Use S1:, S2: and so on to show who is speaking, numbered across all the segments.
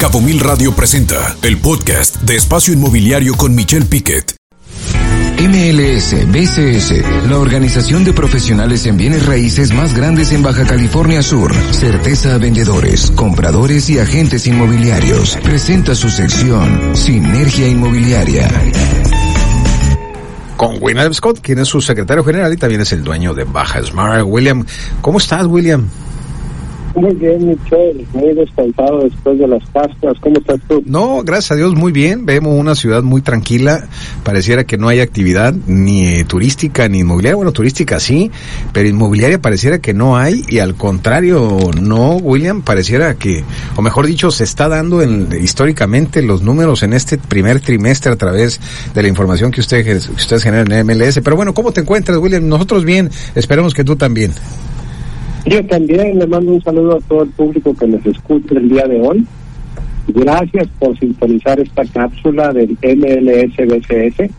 S1: Cabo Mil Radio presenta el podcast de Espacio Inmobiliario con Michelle Piquet.
S2: MLS BCS, la organización de profesionales en bienes raíces más grandes en Baja California Sur. Certeza a vendedores, compradores y agentes inmobiliarios. Presenta su sección Sinergia Inmobiliaria.
S3: Con William Scott, quien es su secretario general y también es el dueño de Baja Smart. William, ¿cómo estás, William?
S4: Muy bien, Michelle, muy descansado después de las pastas. ¿Cómo estás tú?
S3: No, gracias a Dios, muy bien. Vemos una ciudad muy tranquila. Pareciera que no hay actividad ni eh, turística ni inmobiliaria. Bueno, turística sí, pero inmobiliaria pareciera que no hay. Y al contrario, no, William, pareciera que, o mejor dicho, se está dando en, históricamente los números en este primer trimestre a través de la información que ustedes, que ustedes generan en MLS. Pero bueno, ¿cómo te encuentras, William? Nosotros bien, esperemos que tú también.
S4: Yo también le mando un saludo a todo el público que nos escucha el día de hoy. Gracias por sintonizar esta cápsula del MLSBCS.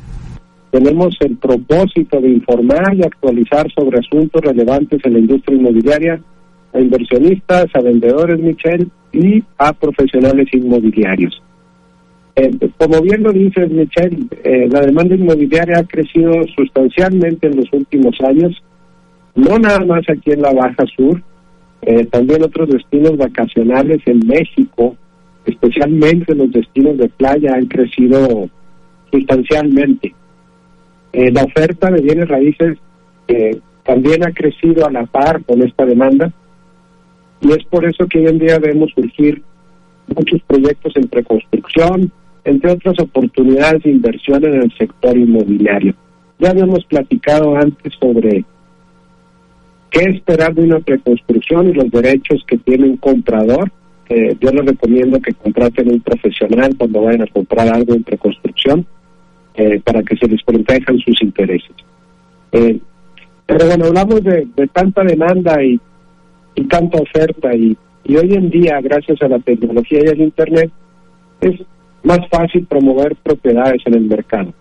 S4: Tenemos el propósito de informar y actualizar sobre asuntos relevantes en la industria inmobiliaria a inversionistas, a vendedores, Michelle, y a profesionales inmobiliarios. Eh, como bien lo dices, Michelle, eh, la demanda inmobiliaria ha crecido sustancialmente en los últimos años no nada más aquí en la Baja Sur, eh, también otros destinos vacacionales en México, especialmente los destinos de playa, han crecido sustancialmente. Eh, la oferta de bienes raíces eh, también ha crecido a la par con esta demanda y es por eso que hoy en día vemos surgir muchos proyectos en preconstrucción, entre otras oportunidades de inversión en el sector inmobiliario. Ya habíamos platicado antes sobre qué esperar de una preconstrucción y los derechos que tiene un comprador. yo les recomiendo que contraten un profesional cuando vayan a comprar algo en preconstrucción eh, para que se les protejan sus intereses. Eh, pero bueno, hablamos de, tanta demanda y, y tanta oferta y, y hoy en día, gracias a la tecnología y al Internet, es más fácil promover propiedades en el mercado.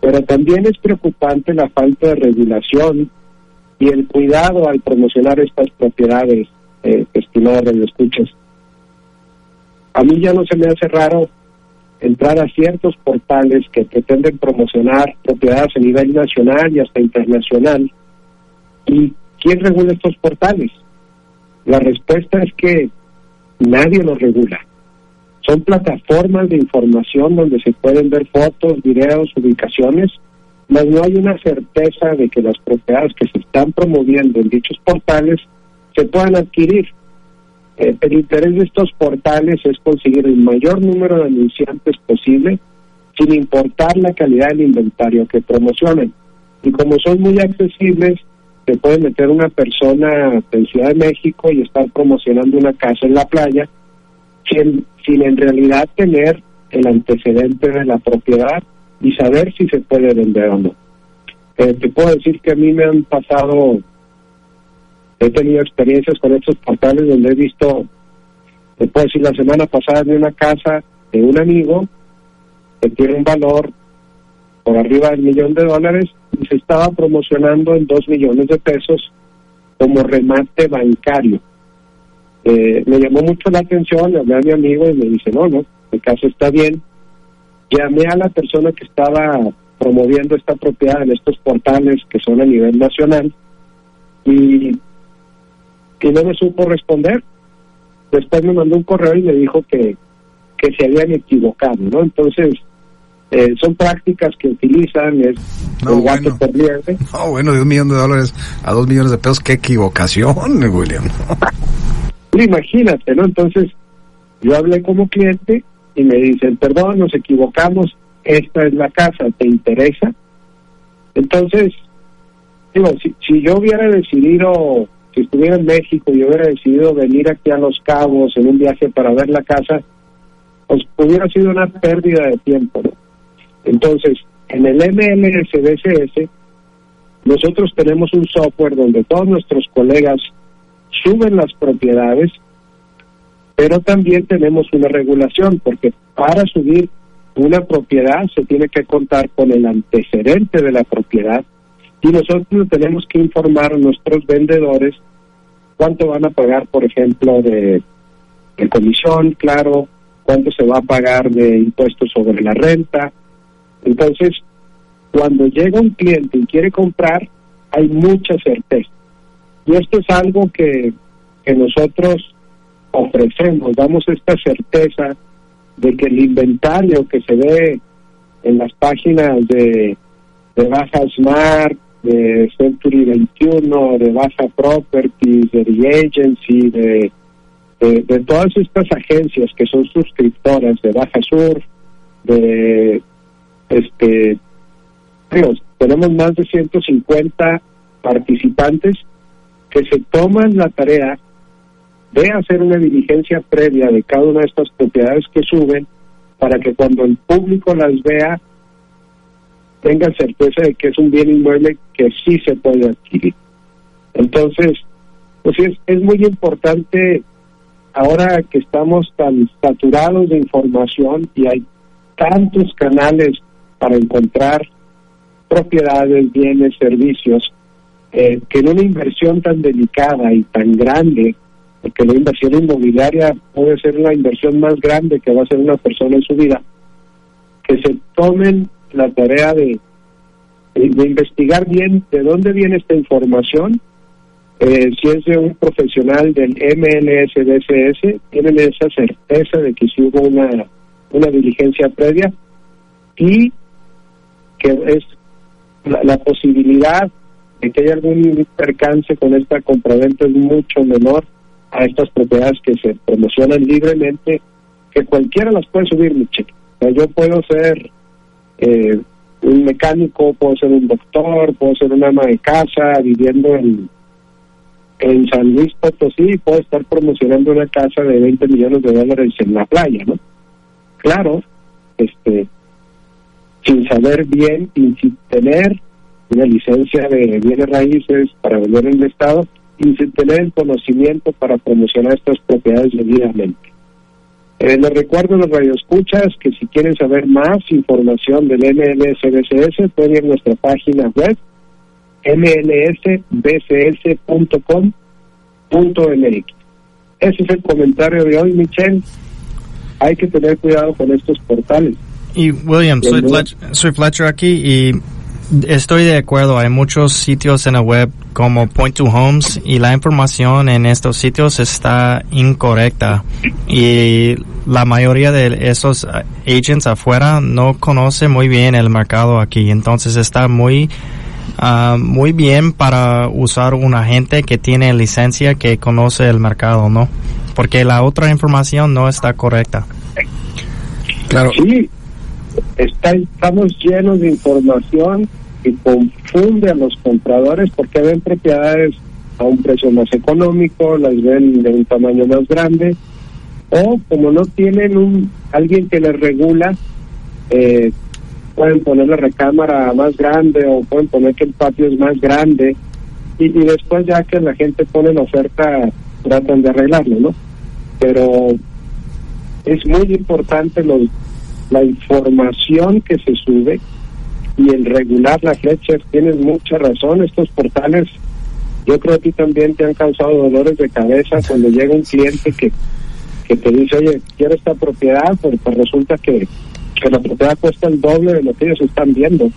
S4: Pero también es preocupante la falta de regulación y el cuidado al promocionar estas propiedades, eh, estimados escuchas. A mí ya no se me hace raro entrar a ciertos portales que pretenden promocionar propiedades a nivel nacional y hasta internacional. ¿Y quién regula estos portales? La respuesta es que nadie los regula. Son plataformas de información donde se pueden ver fotos, videos, ubicaciones, mas no hay una certeza de que las propiedades que se están promoviendo en dichos portales se puedan adquirir. Eh, el interés de estos portales es conseguir el mayor número de anunciantes posible, sin importar la calidad del inventario que promocionen. Y como son muy accesibles, se puede meter una persona en Ciudad de México y estar promocionando una casa en la playa, sin, sin en realidad tener el antecedente de la propiedad y saber si se puede vender o no. Eh, te puedo decir que a mí me han pasado, he tenido experiencias con estos portales donde he visto, te puedo decir, la semana pasada de una casa de un amigo que tiene un valor por arriba del millón de dólares y se estaba promocionando en dos millones de pesos como remate bancario. Eh, me llamó mucho la atención, le hablé a mi amigo y me dice, no, no, el caso está bien, llamé a la persona que estaba promoviendo esta propiedad en estos portales que son a nivel nacional y, que no me supo responder. Después me mandó un correo y me dijo que, que se habían equivocado, ¿no? Entonces, eh, son prácticas que utilizan, es
S3: no, bueno. No, bueno, de un millón de dólares a dos millones de pesos, qué equivocación, William.
S4: Imagínate, ¿no? Entonces, yo hablé como cliente y me dicen, perdón, nos equivocamos, esta es la casa, ¿te interesa? Entonces, digo, si, si yo hubiera decidido, si estuviera en México y hubiera decidido venir aquí a Los Cabos en un viaje para ver la casa, pues hubiera sido una pérdida de tiempo. Entonces, en el MLSBCS, nosotros tenemos un software donde todos nuestros colegas suben las propiedades pero también tenemos una regulación, porque para subir una propiedad se tiene que contar con el antecedente de la propiedad y nosotros tenemos que informar a nuestros vendedores cuánto van a pagar, por ejemplo, de, comisión, claro, cuánto se va a pagar de impuestos sobre la renta. Entonces, cuando llega un cliente y quiere comprar, hay mucha certeza. Y esto es algo que, que nosotros ofrecemos, damos esta certeza de que el inventario que se ve en las páginas de, de Baja Smart, de Century 21, de Baja Properties, de The Agency, de, de, todas estas agencias que son suscriptoras de Baja Sur, de este tenemos más de 150 participantes que se toman la tarea de hacer una diligencia previa de cada una de estas propiedades que suben para que cuando el público las vea tengan certeza de que es un bien inmueble que sí se puede adquirir. Entonces, pues es, es muy importante ahora que estamos tan saturados de información y hay tantos canales para encontrar propiedades, bienes, servicios, eh, que en una inversión tan delicada y tan grande porque la inversión inmobiliaria puede ser la inversión más grande que va a hacer una persona en su vida, que se tomen la tarea de, de investigar bien de dónde viene esta información, eh, si es de un profesional del MLSDSS, tienen esa certeza de que sí hubo una, una diligencia previa y que es la, la posibilidad de que haya algún percance con esta compraventa es mucho menor a estas propiedades que se promocionan libremente, que cualquiera las puede subir, mi yo puedo ser eh, un mecánico, puedo ser un doctor, puedo ser un ama de casa viviendo en, en San Luis Potosí puedo estar promocionando una casa de 20 millones de dólares en la playa, ¿no? Claro, este, sin saber bien y sin tener una licencia de bienes raíces para vender en el Estado, y sin tener el conocimiento para promocionar estas propiedades debidamente. Eh, les recuerdo a los radioescuchas que si quieren saber más información del MLSBCS pueden ir a nuestra página web mlsbcs.com.mx. Ese es el comentario de hoy, Michelle. Hay que tener cuidado con estos portales.
S5: Y William, soy soy Fletcher aquí y Estoy de acuerdo, hay muchos sitios en la web como Point to Homes y la información en estos sitios está incorrecta y la mayoría de esos agents afuera no conoce muy bien el mercado aquí, entonces está muy ah, muy bien para usar un agente que tiene licencia que conoce el mercado, ¿no? Porque la otra información no está correcta.
S4: Claro. Sí, está, estamos llenos de información que confunde a los compradores porque ven propiedades a un precio más económico, las ven de un tamaño más grande, o como no tienen un alguien que les regula, eh, pueden poner la recámara más grande o pueden poner que el patio es más grande y, y después ya que la gente pone la oferta tratan de arreglarlo, ¿no? Pero es muy importante los, la información que se sube y el regular la Fletcher, tienes mucha razón, estos portales yo creo que también te han causado dolores de cabeza cuando llega un cliente que, que te dice, oye, quiero esta propiedad, pero pues resulta que, que la propiedad cuesta el doble de lo que ellos están viendo.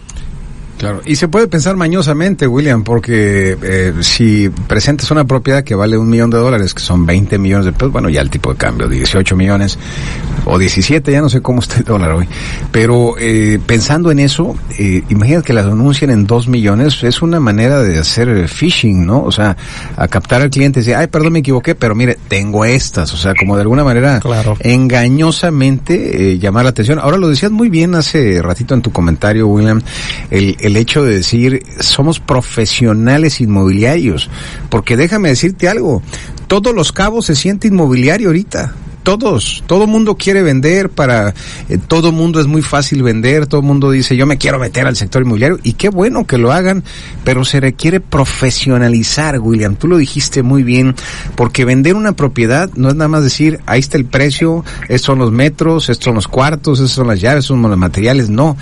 S3: Claro, y se puede pensar mañosamente, William, porque eh, si presentas una propiedad que vale un millón de dólares, que son 20 millones de pesos, bueno, ya el tipo de cambio, 18 millones o 17, ya no sé cómo está el dólar hoy, pero eh, pensando en eso, eh, imagínate que las anuncien en 2 millones, es una manera de hacer phishing, ¿no? O sea, a captar al cliente y decir, ay, perdón, me equivoqué, pero mire, tengo estas, o sea, como de alguna manera
S5: claro.
S3: engañosamente eh, llamar la atención. Ahora lo decías muy bien hace ratito en tu comentario, William, el el hecho de decir somos profesionales inmobiliarios, porque déjame decirte algo, todos los cabos se siente inmobiliario ahorita todos, todo mundo quiere vender para, eh, todo mundo es muy fácil vender, todo mundo dice yo me quiero meter al sector inmobiliario y qué bueno que lo hagan, pero se requiere profesionalizar, William, tú lo dijiste muy bien, porque vender una propiedad no es nada más decir ahí está el precio, estos son los metros, estos son los cuartos, estos son las llaves, estos son los materiales, no,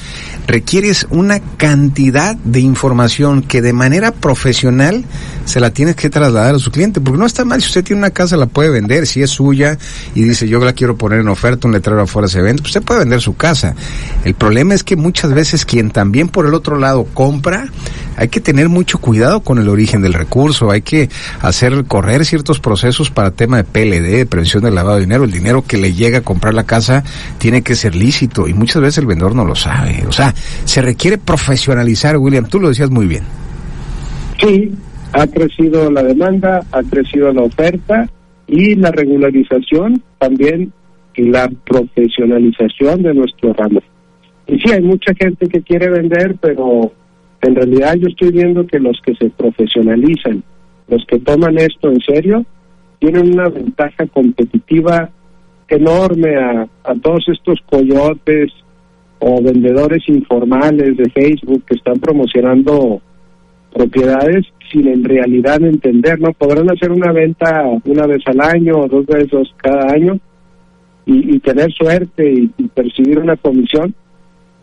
S3: requieres una cantidad de información que de manera profesional se la tiene que trasladar a su cliente, porque no está mal, si usted tiene una casa la puede vender, si es suya y dice yo la quiero poner en oferta, un letrero afuera se vende, pues usted puede vender su casa. El problema es que muchas veces quien también por el otro lado compra, hay que tener mucho cuidado con el origen del recurso, hay que hacer correr ciertos procesos para tema de PLD, de prevención del lavado de dinero, el dinero que le llega a comprar la casa tiene que ser lícito y muchas veces el vendedor no lo sabe. O sea, se requiere profesionalizar, William, tú lo decías muy bien.
S4: Sí, ha crecido la demanda, ha crecido la oferta y la regularización también y la profesionalización de nuestro ramo. Y sí, hay mucha gente que quiere vender, pero en realidad yo estoy viendo que los que se profesionalizan, los que toman esto en serio, tienen una ventaja competitiva enorme a, a todos estos coyotes o vendedores informales de Facebook que están promocionando propiedades sin en realidad entender, ¿no? Podrán hacer una venta una vez al año o dos veces cada año y, tener suerte y, percibir una comisión,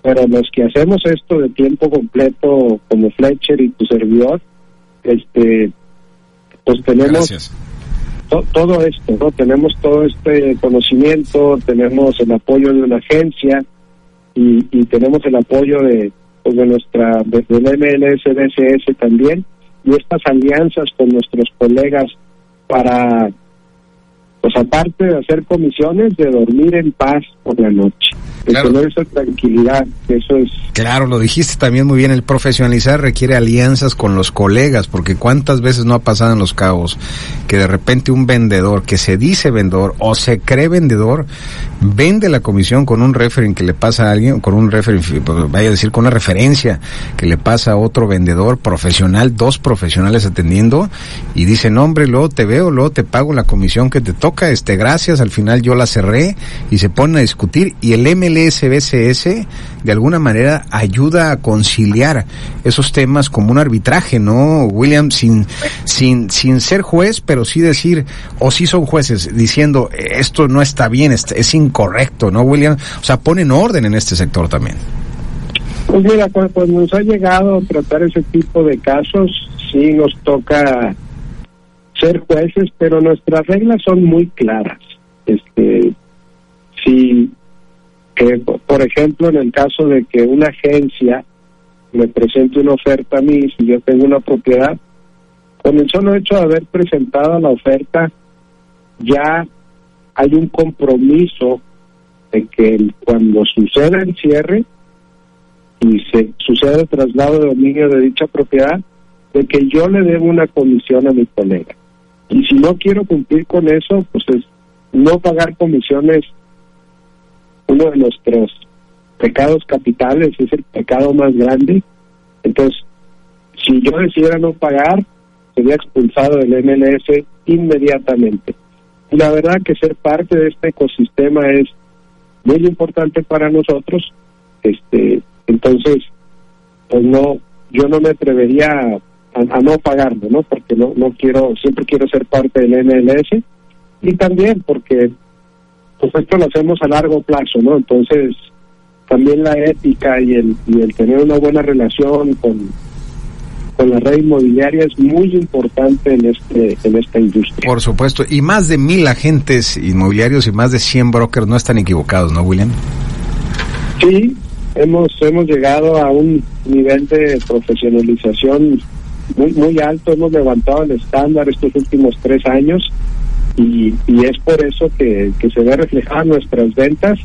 S4: pero los que hacemos esto de tiempo completo como Fletcher y tu servidor, este, pues tenemos todo esto, ¿no? Tenemos todo este conocimiento, tenemos el apoyo de una agencia y, y tenemos el apoyo de, pues de nuestra del MLS, DSS también y estas alianzas con nuestros colegas para pues aparte de hacer comisiones, de dormir en paz por la noche, de tener esa tranquilidad, eso es...
S3: Claro, lo dijiste también muy bien, el profesionalizar requiere alianzas con los colegas, porque cuántas veces no ha pasado en los cabos que de repente un vendedor que se dice vendedor o se cree vendedor, vende la comisión con un referent que le pasa a alguien, con un referent, pues, vaya a decir, con una referencia que le pasa a otro vendedor profesional, dos profesionales atendiendo, y dice, no hombre, luego te veo, luego te pago la comisión que te toca este, gracias, al final yo la cerré y se ponen a discutir y el MLSBCS de alguna manera ayuda a conciliar esos temas como un arbitraje, ¿no, William? Sin, sin, sin ser juez, pero sí decir, o sí son jueces, diciendo, esto no está bien, es, incorrecto, ¿no, William? O sea, ponen orden en este sector también.
S4: Pues mira, cuando nos ha llegado a tratar ese tipo de casos, sí nos toca ser jueces, pero nuestras reglas son muy claras. Este, si, por ejemplo, en el caso de que una agencia me presente una oferta a mí, si yo tengo una propiedad, con el solo hecho de haber presentado la oferta, ya hay un compromiso de que cuando suceda el cierre y se sucede el traslado de dominio de dicha propiedad, de que yo le debo una comisión a mi colega. Y si no quiero cumplir con eso, pues es no pagar comisiones, uno de nuestros pecados capitales, es el pecado más grande. Entonces, si yo decidiera no pagar, sería expulsado del MLS inmediatamente. Y la verdad que ser parte de este ecosistema es muy importante para nosotros. Este, entonces, pues no, yo no me atrevería a, no pagarlo, ¿no? Porque no, no quiero, siempre quiero ser parte del MLS y también porque pues esto lo hacemos a largo plazo, ¿no? Entonces también la ética y el, y el tener una buena relación con, con la red inmobiliaria es muy importante en este en esta industria.
S3: Por supuesto, y más de mil agentes inmobiliarios y más de 100 brokers no están equivocados, ¿no, William?
S4: Sí, hemos hemos llegado a un nivel de profesionalización muy, muy alto, hemos levantado el estándar estos últimos tres años y, y es por eso que, se ve reflejada nuestras ventas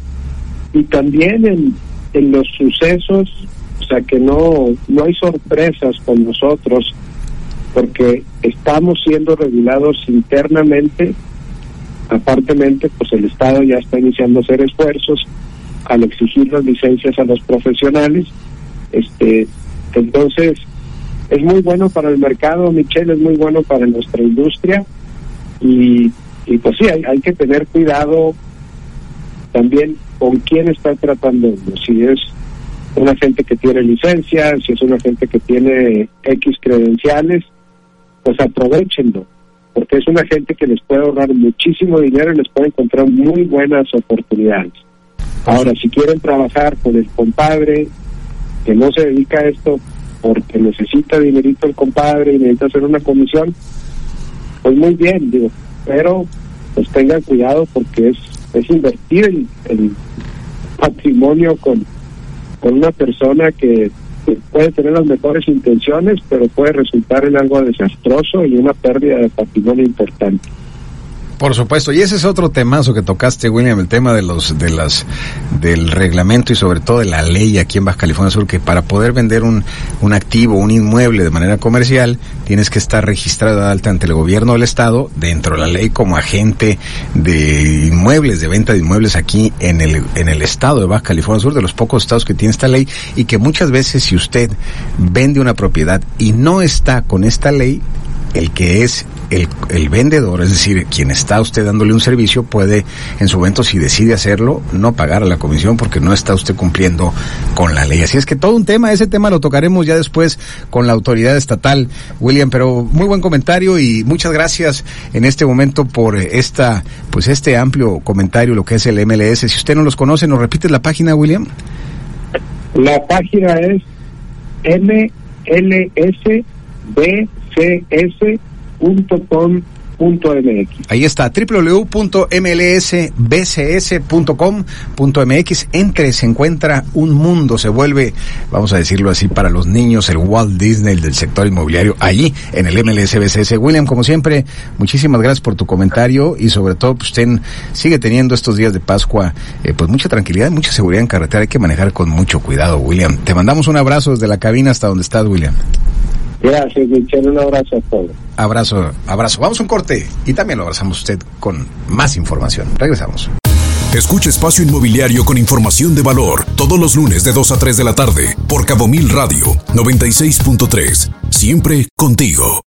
S4: y también en, en los sucesos, o sea que no, no hay sorpresas con nosotros porque estamos siendo regulados internamente, apartemente pues el Estado ya está iniciando a hacer esfuerzos al exigir las licencias a los profesionales, este entonces es muy bueno para el mercado, Michelle, es muy bueno para nuestra industria y, pues sí, hay, hay que tener cuidado también con quién está tratando Si es una gente que tiene licencia, si es una gente que tiene X credenciales, pues aprovechenlo, porque es una gente que les puede ahorrar muchísimo dinero y les puede encontrar muy buenas oportunidades. Ahora, si quieren trabajar con el compadre que no se dedica a esto, porque necesita dinerito el compadre y necesita hacer una comisión, pues muy bien, digo, pero pues tengan cuidado porque es, es invertir el, patrimonio con, con una persona que puede tener las mejores intenciones, pero puede resultar en algo desastroso y una pérdida de patrimonio importante.
S3: Por supuesto, y ese es otro temazo que tocaste, William, el tema de los, de las, del reglamento y sobre todo de la ley aquí en Baja California Sur, que para poder vender un, un activo, un inmueble de manera comercial, tienes que estar registrado de alta ante el gobierno del estado, dentro de la ley como agente de inmuebles, de venta de inmuebles aquí en el, en el estado de Baja California Sur, de los pocos estados que tiene esta ley, y que muchas veces si usted vende una propiedad y no está con esta ley, el que es el, vendedor, es decir, quien está usted dándole un servicio, puede en su momento, si decide hacerlo, no pagar a la comisión porque no está usted cumpliendo con la ley. Así es que todo un tema, ese tema lo tocaremos ya después con la autoridad estatal, William, pero muy buen comentario y muchas gracias en este momento por esta, pues este amplio comentario, lo que es el MLS. Si usted no los conoce, ¿nos repite la página, William?
S4: La página es
S3: Ahí está, www.mlsbcs.com.mx. Entre, se encuentra un mundo, se vuelve, vamos a decirlo así, para los niños, el Walt Disney del sector inmobiliario, allí en el MLSBCS. William, como siempre, muchísimas gracias por tu comentario y sobre todo, pues, usted sigue teniendo estos días de Pascua, eh, pues mucha tranquilidad, mucha seguridad en carretera. Hay que manejar con mucho cuidado, William. Te mandamos un abrazo desde la cabina hasta donde estás, William.
S4: Gracias, Michelle. Un abrazo a todos.
S3: Abrazo, abrazo. Vamos a un corte y también lo abrazamos usted con más información. Regresamos.
S1: Escucha Espacio Inmobiliario con información de valor todos los lunes de 2 a 3 de la tarde por Cabo Mil Radio 96.3. Siempre contigo.